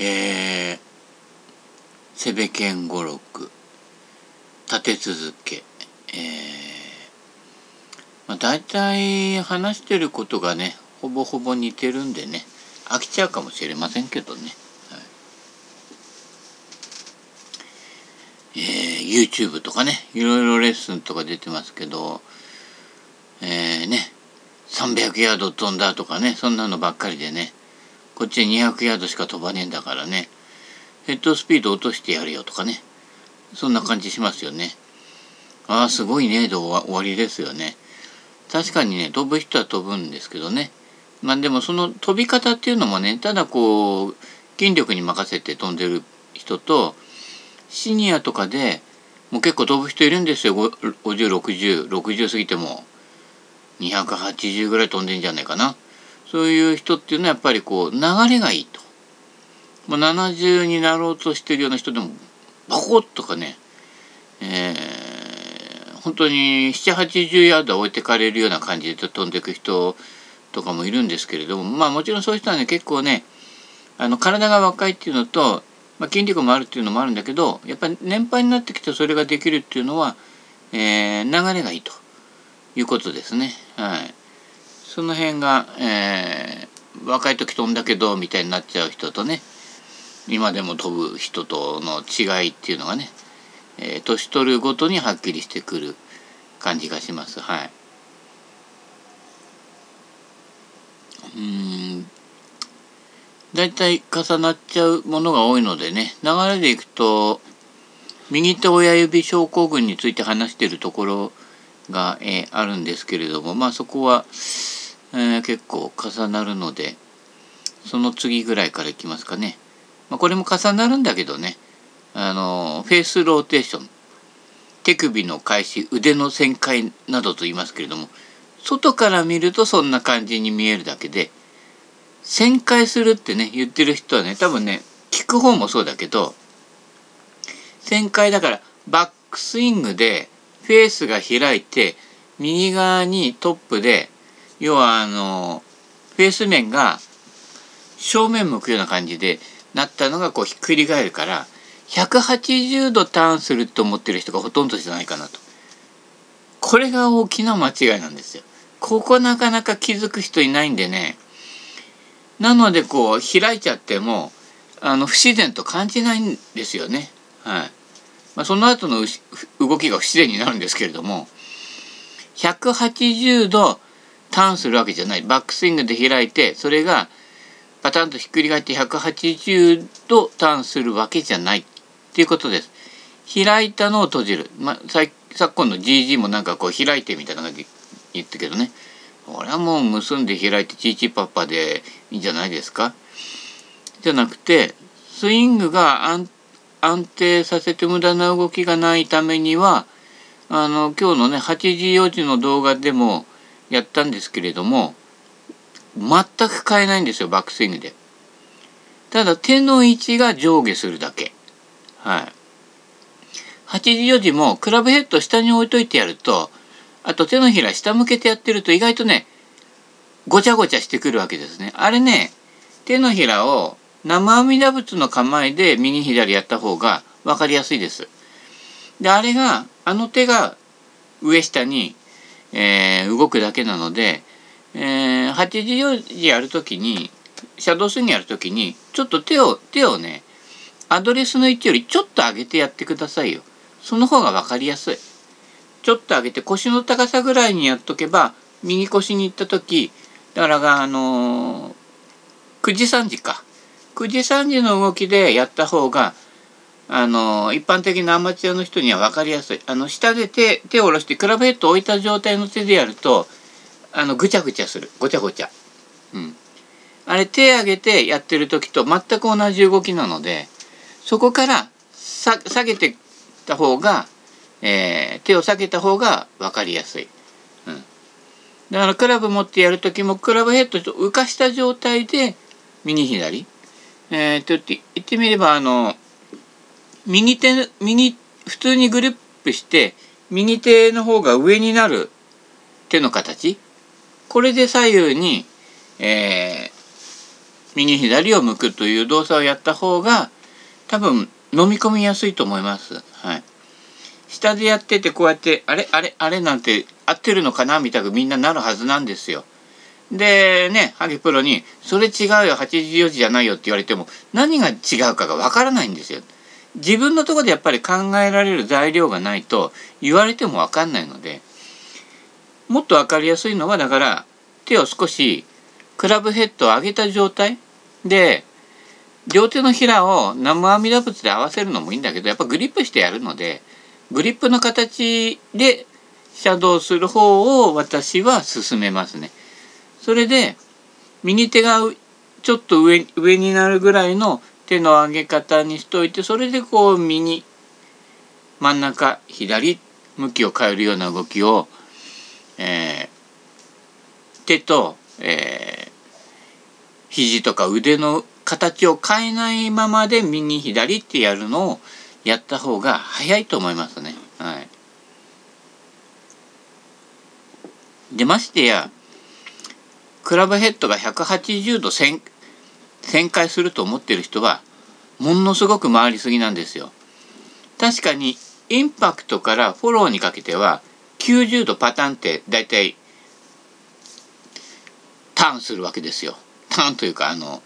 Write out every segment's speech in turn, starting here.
えー、セベケン語録立て続け。えー、まあ、大体話してることがねほぼほぼ似てるんでね飽きちゃうかもしれませんけどね、はい、えー、YouTube とかねいろいろレッスンとか出てますけどえー、ね300ヤード飛んだとかねそんなのばっかりでねこっち200ヤードしか飛ばねえんだからね。ヘッドスピード落としてやるよとかね。そんな感じしますよね。ああすごいね。で終わりですよね。確かにね飛ぶ人は飛ぶんですけどね。まあでもその飛び方っていうのもねただこう筋力に任せて飛んでる人とシニアとかでもう結構飛ぶ人いるんですよ。506060過ぎても。280ぐらい飛んでんじゃないかな。そういう人っていうのはやっぱりこう流れがいいと、まあ、70になろうとしてるような人でもバコッとかね、えー、本当に780ヤード置いてかれるような感じで飛んでいく人とかもいるんですけれどもまあもちろんそういう人はね結構ねあの体が若いっていうのと、まあ、筋力もあるっていうのもあるんだけどやっぱり年配になってきてそれができるっていうのは、えー、流れがいいということですね。はい、その辺が、えー、若い時飛んだけどみたいになっちゃう人とね今でも飛ぶ人との違いっていうのがね、えー、年取るごとにはっきりしてくる感じがします。はい。うん大体重なっちゃうものが多いのでね流れでいくと右手親指症候群について話してるところが、えー、あるんですけれどもまあそこは、えー、結構重なるのでその次ぐらいからいきますかね。まあ、これも重なるんだけどねあのフェースローテーション手首の返し腕の旋回などと言いますけれども外から見るとそんな感じに見えるだけで旋回するってね言ってる人はね多分ね聞く方もそうだけど旋回だからバックスイングでフェースが開いて右側にトップで要はあのフェース面が正面向くような感じでなったのがこうひっくり返るから180度ターンすると思ってる人がほとんどじゃないかなと。これが大きな間違いなんですよ。ここなかなか気づく人いないんでね。なのでこう開いちゃってもあの不自然と感じないんですよね。はい。まあ、その後の動きが不自然になるんですけれども180度ターンするわけじゃないバックスイングで開いてそれがパタンとひっくり返って180度ターンするわけじゃないっていうことです。開いたのを閉じる。まあ、昨今の GG もなんかこう開いてみたいな感じ言ったけどね。俺はもう結んで開いてチーチーパッパでいいんじゃないですかじゃなくてスイングが安安定させて無駄な動きがないためにはあの今日のね8時4時の動画でもやったんですけれども全く変えないんですよバックスイングで。ただ手の位置が上下するだけ。はい。8時4時もクラブヘッド下に置いといてやるとあと手のひら下向けてやってると意外とねごちゃごちゃしてくるわけですね。あれね手のひらを生阿弥陀仏の構えで右左やった方が分かりやすいです。であれがあの手が上下に、えー、動くだけなので、えー、8時4時やる時にシャドースイングやる時にちょっと手を手をねアドレスの位置よりちょっと上げてやってくださいよ。その方が分かりやすい。ちょっと上げて腰の高さぐらいにやっとけば右腰に行った時だからあのー、9時3時か9時3時の動きでやった方があの一般的なアマチュアの人には分かりやすいあの下で手手を下ろしてクラブヘッドを置いた状態の手でやるとあのぐちゃぐちゃするごちゃごちゃ。うん、あれ手上げてやってる時と全く同じ動きなのでそこから下げてた方が、えー、手を下げた方が分かりやすい。うん、だからクラブ持ってやる時もクラブヘッドと浮かした状態で右左えー、と言ってみればあの右手右普通にグリップして右手の方が上になる手の形これで左右に、えー、右左を向くという動作をやった方が多分飲み込みやすいと思います。はい。下でやっててこうやってあれあれあれなんて合ってるのかな？みたくみんななるはずなんですよ。でねハゲプロに「それ違うよ84時じゃないよ」って言われても何が違うかがわからないんですよ。自分のとこでやっぱり考えられる材料がないと言われてもわかんないのでもっと分かりやすいのはだから手を少しクラブヘッドを上げた状態で両手のひらを生阿弥陀仏で合わせるのもいいんだけどやっぱグリップしてやるのでグリップの形でシャドウする方を私は進めますね。それで右手がちょっと上上になるぐらいの手の上げ方にしといてそれでこう右真ん中左向きを変えるような動きを、えー、手と、えー、肘とか腕の形を変えないままで右左ってやるのをやった方が早いと思いますね。はい。でましてやクラブヘッドが180度旋回すると思ってる人はものすごく回りすぎなんですよ。確かにインパクトからフォローにかけては90度パターンって大体ターンするわけですよ。ターンというかあの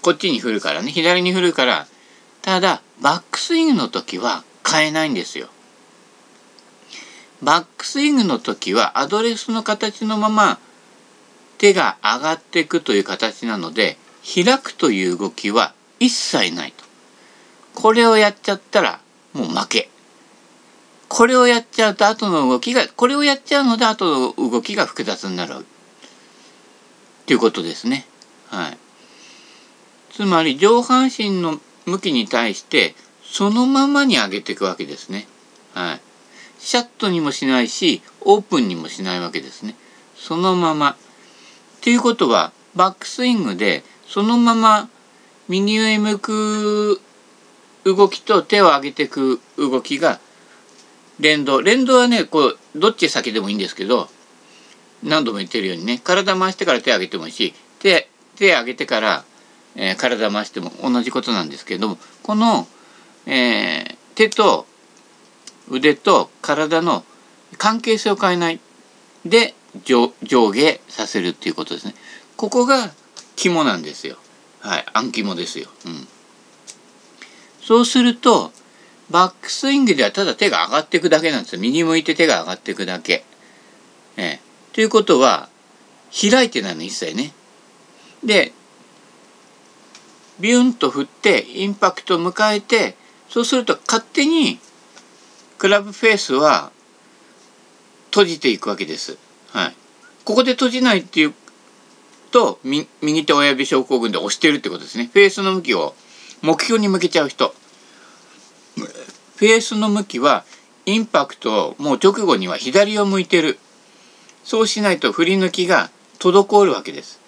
こっちに振るからね左に振るからただバックスイングの時は変えないんですよ。バックスイングの時はアドレスの形のまま手が上がっていくという形なので開くという動きは一切ないと。これをやっちゃったらもう負け。これをやっちゃうと後の動きがこれをやっちゃうので後の動きが複雑になるということですね。はい。つまり上半身の向きに対してそのままに上げていくわけですね。はい。シャットにもしないしオープンにもしないわけですね。そのまま。ということはバックスイングでそのまま右上向く動きと手を上げていく動きが連動。連動はねこうどっち先でもいいんですけど何度も言ってるようにね体回してから手上げてもいいし手手上げてからえー、体回しても同じことなんですけどもこの、えー、手と腕と体の関係性を変えない。で上下させるっていうことですね。ここが肝なんですよ。はい、暗肝ですよ。うん。そうするとバックスイングではただ手が上がっていくだけなんですよ。右向いて手が上がっていくだけ。えー、ということは開いてないの一切ね。でビュンと振ってインパクトを迎えてそうすると勝手にクラブフェースは閉じていくわけです。はい、ここで閉じないっていうと右手親指症候群で押してるってことですね。フェースの向きを目標に向けちゃう人。フェースの向きはインパクトもう直後には左を向いてる。そうしないと振り抜きが滞るわけです。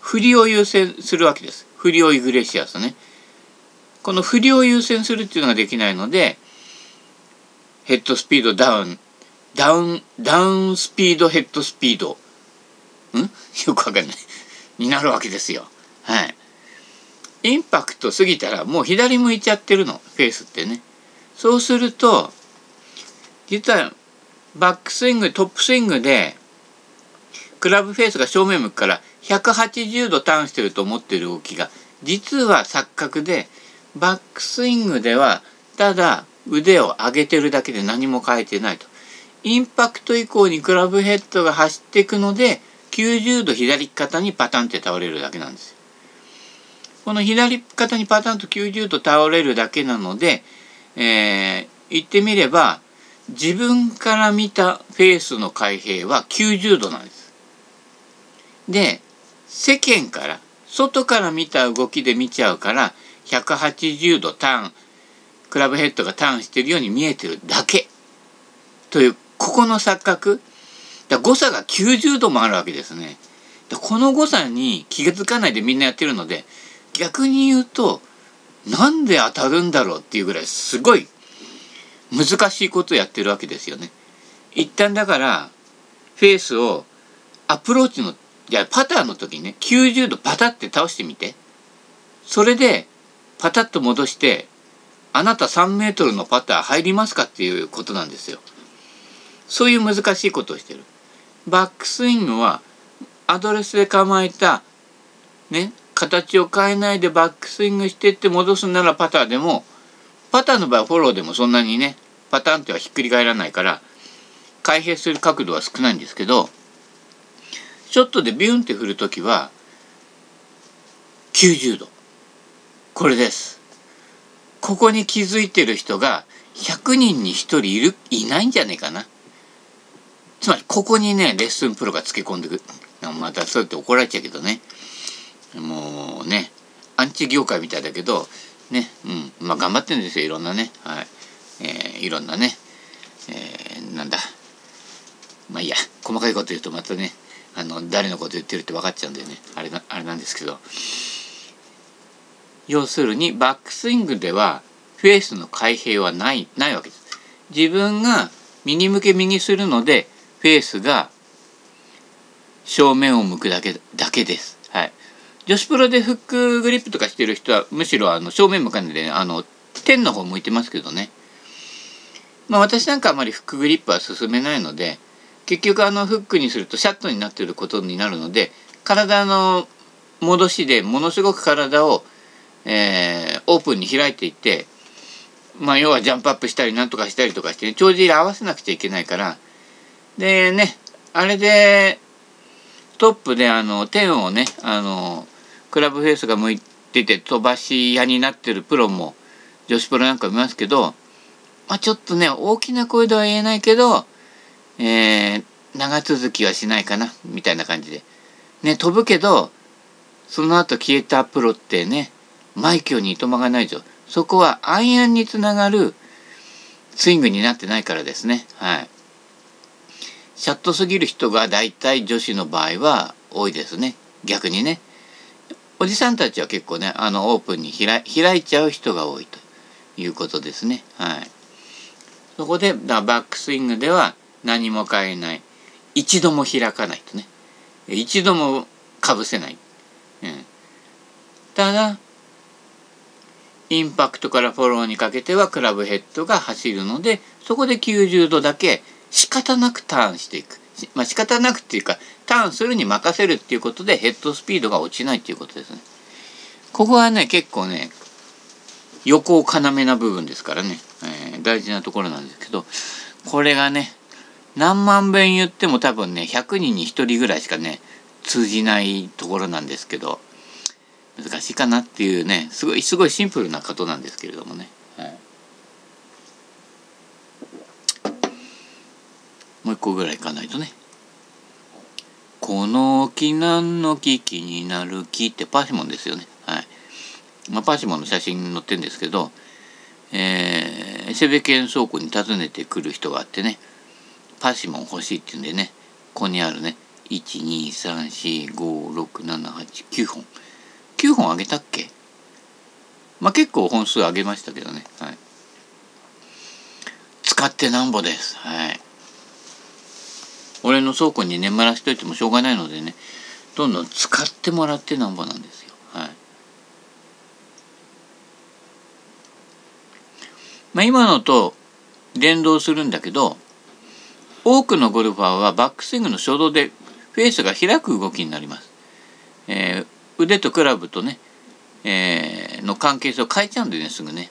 振りを優先するわけです。フリオイグレシアスね。この振りを優先するっていうのができないので、ヘッドスピードダウン、ダウン、ダウンスピードヘッドスピード、ん？よくわかんない。になるわけですよ。はい。インパクト過ぎたらもう左向いちゃってるの、フェースってね。そうすると、実はバックスイング、トップスイングで、クラブフェースが正面向くから180度ターンしてると思ってる動きが実は錯覚でバックスイングではただ腕を上げてるだけで何も変えてないと。インパクト以降にクラブヘッドが走っていくので90度左肩にパタンって倒れるだけなんです。この左肩にパタンと90度倒れるだけなので、えー、言ってみれば自分から見たフェースの開閉は90度なんです。で世間から外から見た動きで見ちゃうから180度ターンクラブヘッドがターンしてるように見えてるだけというここの錯覚だ誤差が90度もあるわけですね。この誤差に気が付かないでみんなやってるので逆に言うとなんで当たるんだろうっていうぐらいすごい難しいことをやってるわけですよね。一旦だからフェースをアプローチのじゃパターの時にね90度パタって倒してみてそれでパタッと戻してあなた3メートルのパター入りますかっていうことなんですよ。そういう難しいことをしてる。バックスイングはアドレスで構えたね形を変えないでバックスイングしてって戻すならパターでもパターの場合フォローでもそんなにねパターンってはひっくり返らないから開閉する角度は少ないんですけどショットでビュンって振る時は90度。これです。ここに気づいてる人が100人に1人いるいないんじゃねえかな。つまりここにねレッスンプロがつけ込んでくるまたそうやって怒られちゃうけどね。もうねアンチ業界みたいだけどねうんまあ頑張ってるんですよいろんなね。はい、えー、いろんなね、えー、なんだ。まあいいや。細かいこと言うとまたねあの誰のこと言ってるって分かっちゃうんでね。あれなあれなんですけど。要するにバックスイングではフェースの開閉はないないわけです。自分が右向け右するのでフェースが正面を向くだけだけです。はい。女子プロでフックグリップとかしてる人はむしろあの正面向かないで、あの天の方向いてますけどね。まあ私なんかあまりフックグリップは進めないので結局あのフックにするとシャットになってることになるので体の戻しでものすごく体を、えー、オープンに開いていってまあ要はジャンプアップしたりなんとかしたりとかして、ね、帳尻合わせなくちゃいけないからでねあれでトップであの天をねあのクラブフェイスが向いてて飛ばし屋になってるプロも女子プロなんか見ますけど、まあ、ちょっとね大きな声では言えないけどえー、長続きはしないかなみたいな感じで。ね、飛ぶけど、その後消えたプロってね、枚挙にいとまがないでしょ。そこはアイアンにつながるスイングになってないからですね。はい。シャットすぎる人が大体女子の場合は多いですね。逆にね。おじさんたちは結構ね、あのオープンに開いちゃう人が多いということですね。はい。そこで、バックスイングでは何も変えない一度も開かないとね一度もかぶせない、うん、ただインパクトからフォローにかけてはクラブヘッドが走るのでそこで90度だけ仕方なくターンしていく。まあ仕方なくっていうかターンするに任せるっていうことでヘッドスピードが落ちないっていうことですね。ここはね結構ね横を要な部分ですからね、えー、大事なところなんですけどこれがね何万遍言っても多分ね100人に1人ぐらいしかね通じないところなんですけど難しいかなっていうねすごいすごいシンプルなことなんですけれどもね、はい、もう一個ぐらいいかないとね「この木何の木気になる木」ってパシモンですよね。はい。まあパシモンの写真に載ってるんですけどえー、セベケン倉庫に訪ねてくる人があってねパシモン欲しいって言うんでねここにあるね123456789本。9本あげたっけ？まあ結構本数あげましたけどね。はい。使ってなんぼです。はい。俺の倉庫に眠らしといてもしょうがないのでねどんどん使ってもらってなんぼなんですよはいまあ今のと連動するんだけど多くのゴルファーはバックスイングの初動でフェースが開く動きになります。えー、腕とクラブとね、えー、の関係性を変えちゃうんでねすぐね。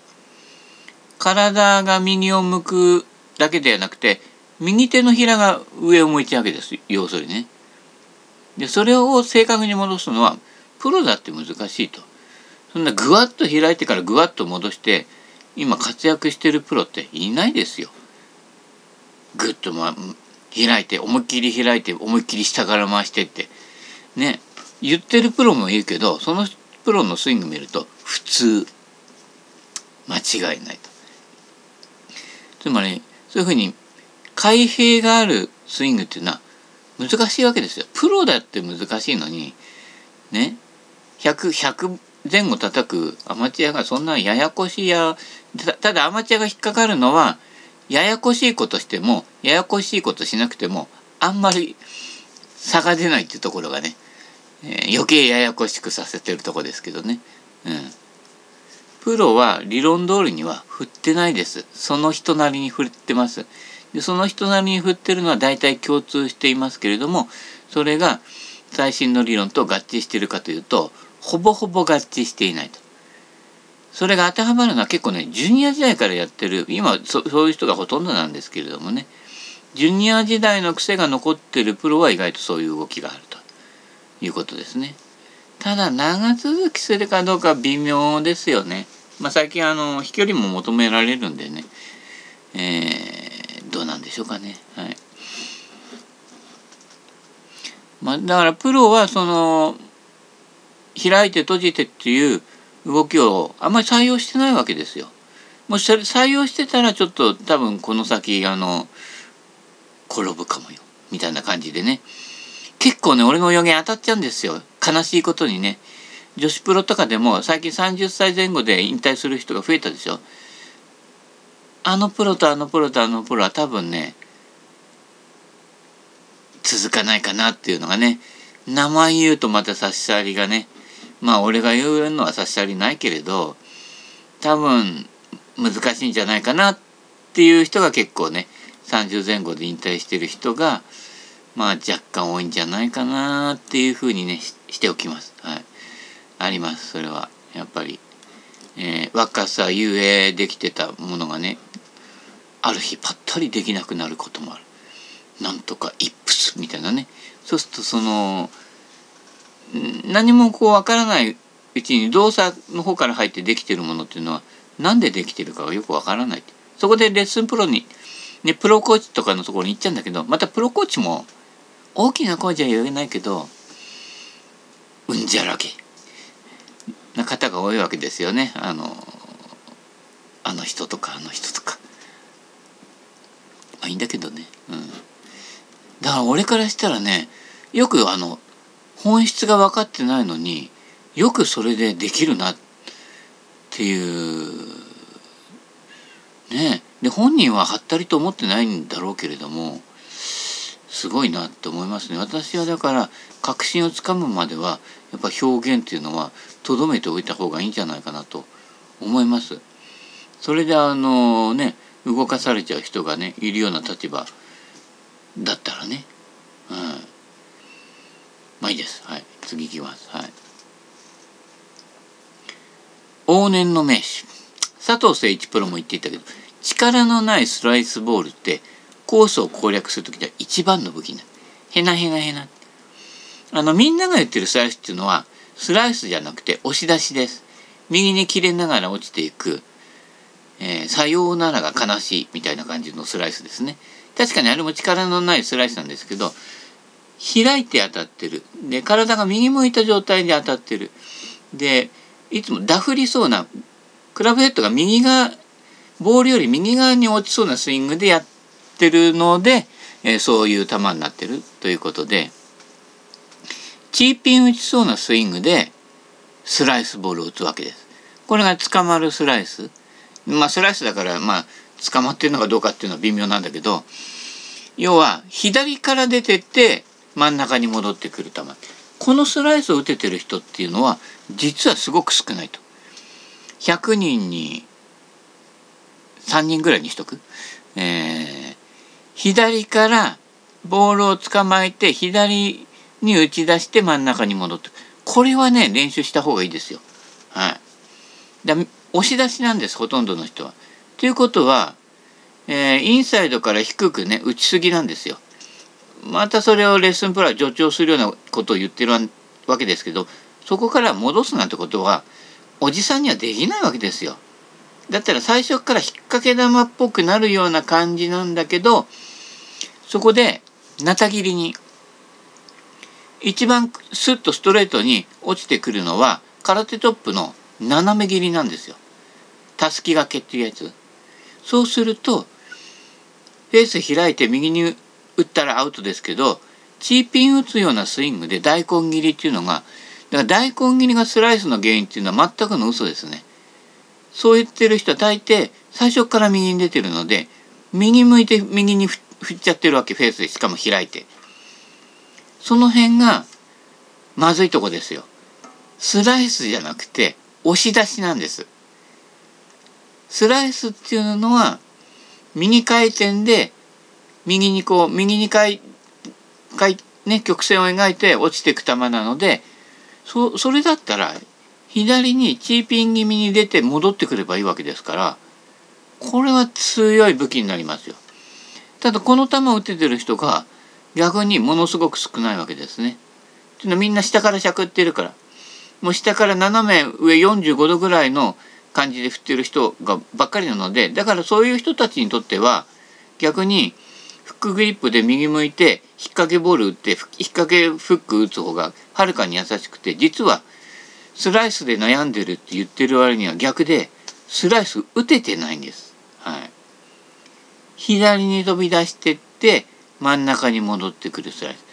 体が右を向くだけではなくて右手のひらが上を向いちゃうわけです要するにね。でそれを正確に戻すのはプロだって難しいと。そんなぐわっと開いてからぐわっと戻して今活躍してるプロっていないですよ。グッと、ま、開いて思いっきり開いて思いっきり下から回してってね言ってるプロもいるけどそのプロのスイング見ると普通間違いないと。つまりそういうふうに開閉があるスイングっていうのは難しいわけですよ。プロだって難しいのにね100 100前後叩くアマチュアがそんなややこしいやただアマチュアが引っかかるのはややこしいことしてもややこしいことしなくてもあんまり差が出ないっていうところがね、えー、余計ややこしくさせてるとこですけどね、うん。プロは理論通りには振ってないです。その人なりに振ってます。でその人なりに振ってるのは大体共通していますけれどもそれが最新の理論と合致しているかというとほぼほぼ合致していないと。それが当てはまるのは結構ねジュニア時代からやってる今そそういう人がほとんどなんですけれどもねジュニア時代の癖が残ってるプロは意外とそういう動きがあるということですね。ただ長続きするかどうか微妙ですよね。まあ、最近あの飛距離も求められるんでね、えー、どうなんでしょうかね。はい。まあ、だからプロはその開いて閉じてっていう動きをあんまり採用してないわけですよ。もし採用してたらちょっと多分この先あの転ぶかもよ。みたいな感じでね。結構ね俺の予言当たっちゃうんですよ。悲しいことにね。女子プロとかでも最近30歳前後で引退する人が増えたでしょ。あのプロとあのプロとあのプロは多分ね続かないかなっていうのがね名前言うとまた差し障りがねまあ俺が言うのは差し障りないけれど多分難しいんじゃないかなっていう人が結構ね30前後で引退してる人がまあ若干多いんじゃないかなっていうふうにねしておきます。はい、ありますそれは。やっぱり、えー、若さゆえできてたものがねある日ぱったりできなくなることもある。なんとかイップスみたいなね。そうするとその何もこうわからないうちに動作の方から入ってできてるものっていうのは何でできてるかがよくわからない。そこでレッスンプロに、ね、プロコーチとかのところに行っちゃうんだけどまたプロコーチも大きな声じゃ言えないけどうんじゃらけ。な方が多いわけですよね。あのあの人とかあの人とか。あいいんだけどね。うん。だから俺からしたらねよくあの本質が分かってないのによくそれでできるなっていうね。で本人ははったりと思ってないんだろうけれどもすごいなって思いますね。私はだから確信をつかむまではやっぱ表現っていうのはとどめておいた方がいいんじゃないかなと思います。それであのね動かされちゃう人がねいるような立場だったらね、うん、まあいいです。はい。次いきます。はい。往年の名手。佐藤誠一プロも言っていたけど、力のないスライスボールってコースを攻略する時では一番の武器なへなへなへな。あの、みんなが言ってるスライスっていうのは、スライスじゃなくて押し出しです。右に切れながら落ちていく、えー、さようならが悲しいみたいな感じのスライスですね。確かにあれも力のないスライスなんですけど、開いて当たってるで体が右向いた状態で当たってるでいつもダフりそうなクラブヘッドが右側ボールより右側に落ちそうなスイングでやってるので、えー、そういう球になってるということでチーピン打ちそうなスイングでスライスボールを打つわけです。これが捕まるスライス。まあスライスだからまあ捕まってるのかどうかっていうのは微妙なんだけど要は左から出てって真ん中に戻ってくる球このスライスを打ててる人っていうのは実はすごく少ないと。100人に3人ぐらいにしとく。えー、左からボールを捕まえて左に打ち出して真ん中に戻ってこれはね練習した方がいいですよ。はい。だ押し出しなんですほとんどの人は。ということは、えー、インサイドから低くね打ちすぎなんですよ。またそれをレッスンプラン助長するようなことを言ってるわけですけどそこから戻すなんてことはおじさんにはできないわけですよ。だったら最初から引っ掛け玉っぽくなるような感じなんだけどそこでなた切りに一番スッとストレートに落ちてくるのは空手トップの斜め切りなんですよ。たすき掛けっていうやつ。そうするとフェース開いて右に打ったらアウトですけどチーピン打つようなスイングで大根切りっていうのがだから大根切りがスライスの原因っていうのは全くの嘘ですね。そう言ってる人は大抵最初から右に出てるので右向いて右に振っちゃってるわけフェースでしかも開いてその辺がまずいとこですよ。スライスじゃなくて押し出しなんです。スライスっていうのは右回転で右にこう右に回回ね曲線を描いて落ちていく球なのでそそれだったら左にチーピン気味に出て戻ってくればいいわけですからこれは強い武器になりますよ。ただこの球を打ててる人が逆にものすごく少ないわけですね。っていうのはみんな下からしゃくってるからもう下から斜め上45度ぐらいの感じで振ってる人がばっかりなのでだからそういう人たちにとっては逆にフックグリップで右向いて引っ掛けボール打って引っ掛けフック打つ方がはるかに優しくて実はスライスで悩んでるって言ってる割には逆でスライス打ててないんです。はい、左に飛び出してって真ん中に戻ってくるスライス。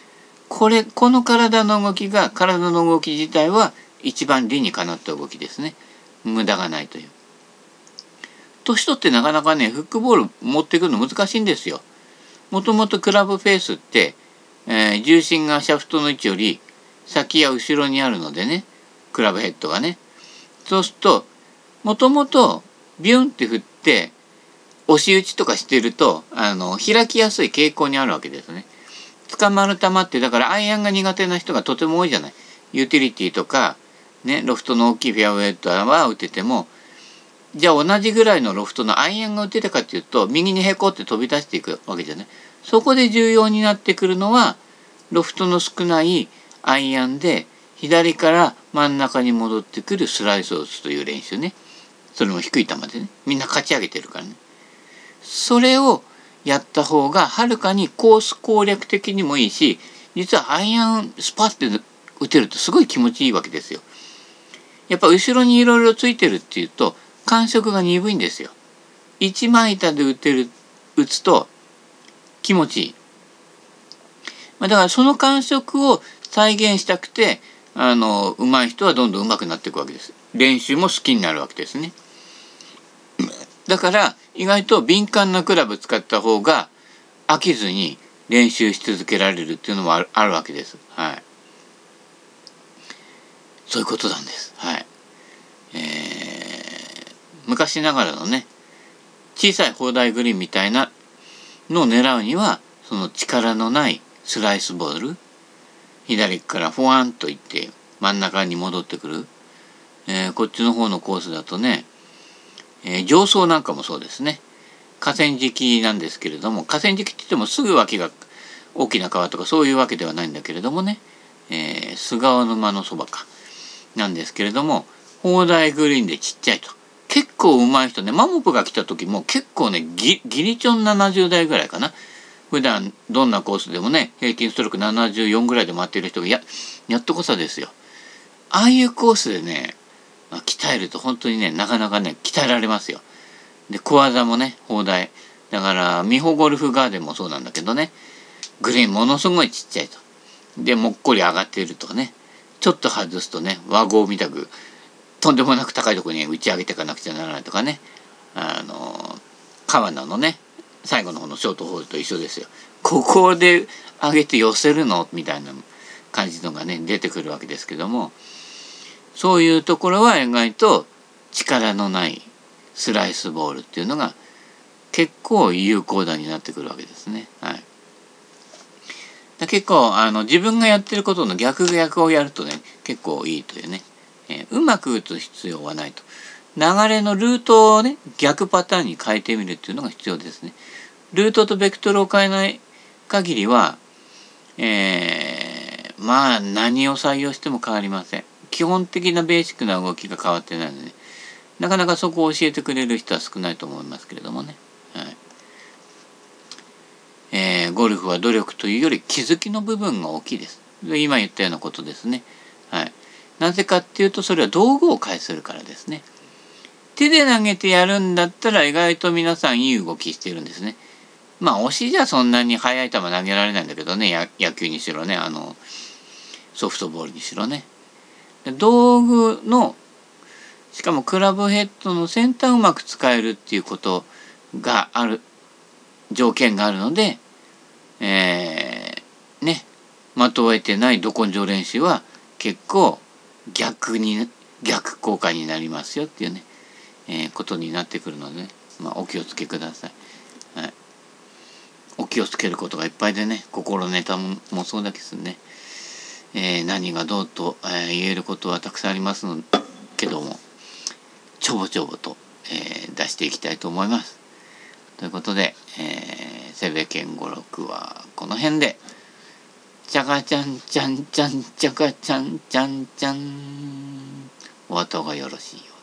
これこの体の動きが体の動き自体は一番理にかなった動きですね。無駄がないという。年取ってなかなかねフックボール持ってくるの難しいんですよ。もともとクラブフェースって、えー、重心がシャフトの位置より先や後ろにあるのでねクラブヘッドがね。そうするともともとビュンって振って押し打ちとかしてるとあの開きやすい傾向にあるわけですね。捕まる球ってだからアイアンが苦手な人がとても多いじゃない。ユーティリティとかね、ロフトの大きいフェアウェイとは打ててもじゃあ同じぐらいのロフトのアイアンが打てたかっていうと右にへこって飛び出していくわけじゃない。そこで重要になってくるのはロフトの少ないアイアンで左から真ん中に戻ってくるスライスを打つという練習ね。それも低い球でね。みんな勝ち上げてるからね。それをやった方がはるかにコース攻略的にもいいし実はアイアンスパッて打てるとすごい気持ちいいわけですよ。やっぱ後ろにいろいろついてるっていうと感触が鈍いんですよ。一枚板で打てる打つと気持ちいい。まあ、だからその感触を再現したくてあの上手い人はどんどん上手くなっていくわけです。練習も好きになるわけですね。だから意外と敏感なクラブ使った方が飽きずに練習し続けられるっていうのもあるあるわけです。はい。そういうことなんです。はい。えー、昔ながらのね、小さい砲台グリーンみたいなのを狙うには、その力のないスライスボール、左からフワンといって真ん中に戻ってくる。えー、こっちの方のコースだとね、えー、上層なんかもそうですね。河川敷なんですけれども、河川敷って言ってもすぐ脇が大きな川とかそういうわけではないんだけれどもね、えー、菅沼のそばか。なんですけれども砲台グリーンでちっちゃいと。結構上手い人ねマモプが来た時も結構ねギリチョン70代ぐらいかな。普段どんなコースでもね平均ストローク74ぐらいで回ってる人がややっとこさですよ。ああいうコースでね鍛えると本当にねなかなかね鍛えられますよ。で小技もね砲台だから美穂ゴルフガーデンもそうなんだけどね。グリーンものすごいちっちゃいと。でもっこり上がっているとかね。ちょっと外すとね和合みたくとんでもなく高いとこに打ち上げていかなくちゃならないとかねあの川名のね最後の方のショートホールと一緒ですよ。ここで上げて寄せるの？みたいな感じのがね出てくるわけですけどもそういうところは意外と力のないスライスボールっていうのが結構有効打になってくるわけですね。はい結構あの自分がやってることの逆逆をやるとね結構いいというね、えー、うまく打つ必要はないと流れのルートをね逆パターンに変えてみるっていうのが必要ですね。ルートとベクトルを変えない限りは、えー、まあ何を採用しても変わりません。基本的なベーシックな動きが変わってないので、なかなかそこを教えてくれる人は少ないと思いますけれどもね。はいえー、ゴルフは努力というより気づきの部分が大きいです。今言ったようなことですね。はい。なぜかっていうとそれは道具を介するからですね。手で投げてやるんだったら意外と皆さんいい動きしてるんですね。まあ押しじゃそんなに速い球投げられないんだけどね野球にしろねあのソフトボールにしろね。道具のしかもクラブヘッドの先端をうまく使えるっていうことがある条件があるのでえー、ね的を得てないど根性練習は結構逆に逆効果になりますよっていうね、えー、ことになってくるので、ね、まあ、お気をつけください。はい、お気をつけることがいっぱいでね心ネタもそうだけどね、えー、何がどうと、えー、言えることはたくさんありますのけどもちょぼちょぼと、え出していきたいと思います。ということで、えー、セベケン語録はこの辺で。ちゃかちゃんちゃんちゃんちゃかちゃんちゃんちゃんお後がよろしいよ。